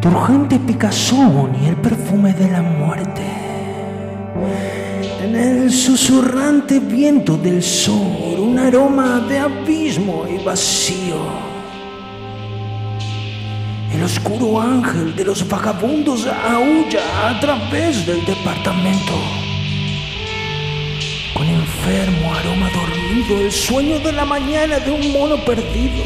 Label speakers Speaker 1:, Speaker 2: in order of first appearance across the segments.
Speaker 1: Turgente picazón y el perfume de la muerte. En el susurrante viento del sur, un aroma de abismo y vacío el oscuro ángel de los vagabundos aúlla a través del departamento. Con enfermo aroma dormido, el sueño de la mañana de un mono perdido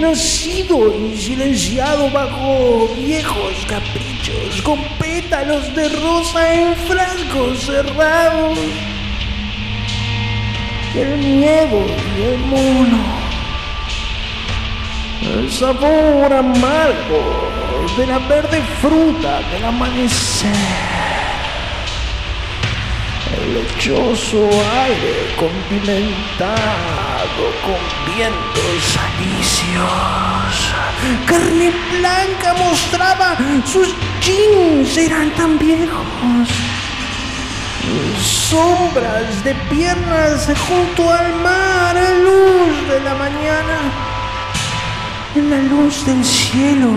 Speaker 1: nacido y silenciado bajo viejos caprichos, con pétalos de rosa en frascos cerrados. El miedo y el mono, el sabor amargo de la verde fruta del amanecer el lechoso aire condimentado con vientos alicios. Carne blanca mostraba sus jeans eran tan viejos. Sombras de piernas junto al mar En la luz del cielo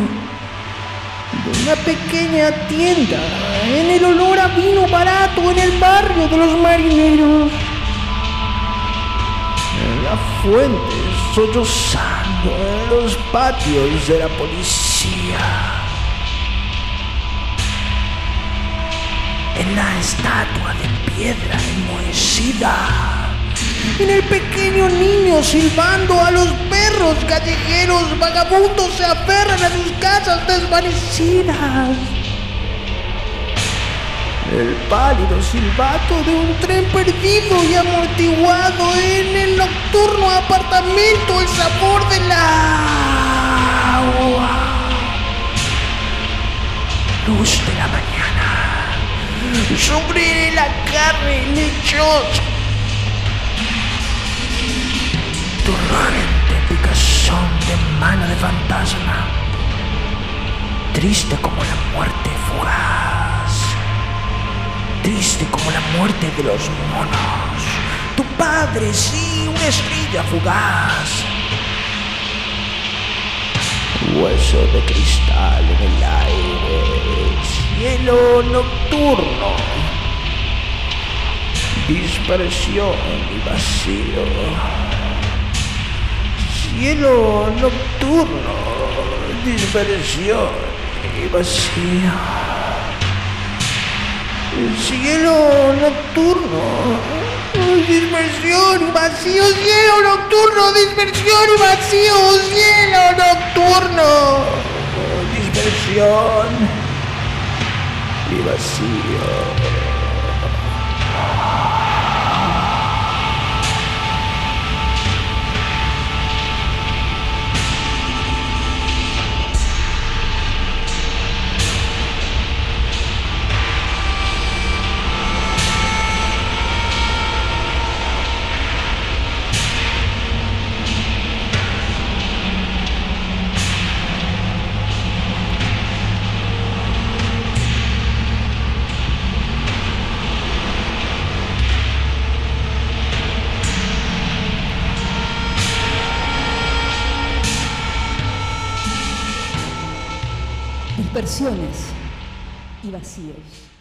Speaker 1: de una pequeña tienda, en el olor a vino barato en el barrio de los marineros. En la fuente sollozando en los patios de la policía. En la estatua de piedra enmohecida en el pequeño niño silbando a los perros callejeros vagabundos se aferran a sus casas desvanecidas. El pálido silbato de un tren perdido y amortiguado en el nocturno apartamento, el sabor del agua. Luz de la mañana sobre la carne lechosa de mano de fantasma, triste como la muerte fugaz, triste como la muerte de los monos, tu padre sí, una estrella fugaz, hueso de cristal en el aire, cielo nocturno, dispersión y vacío cielo nocturno, dispersión y vacío. El cielo nocturno, dispersión y vacío, cielo nocturno, dispersión y vacío, cielo nocturno, dispersión y vacío.
Speaker 2: Dispersiones y vacíos.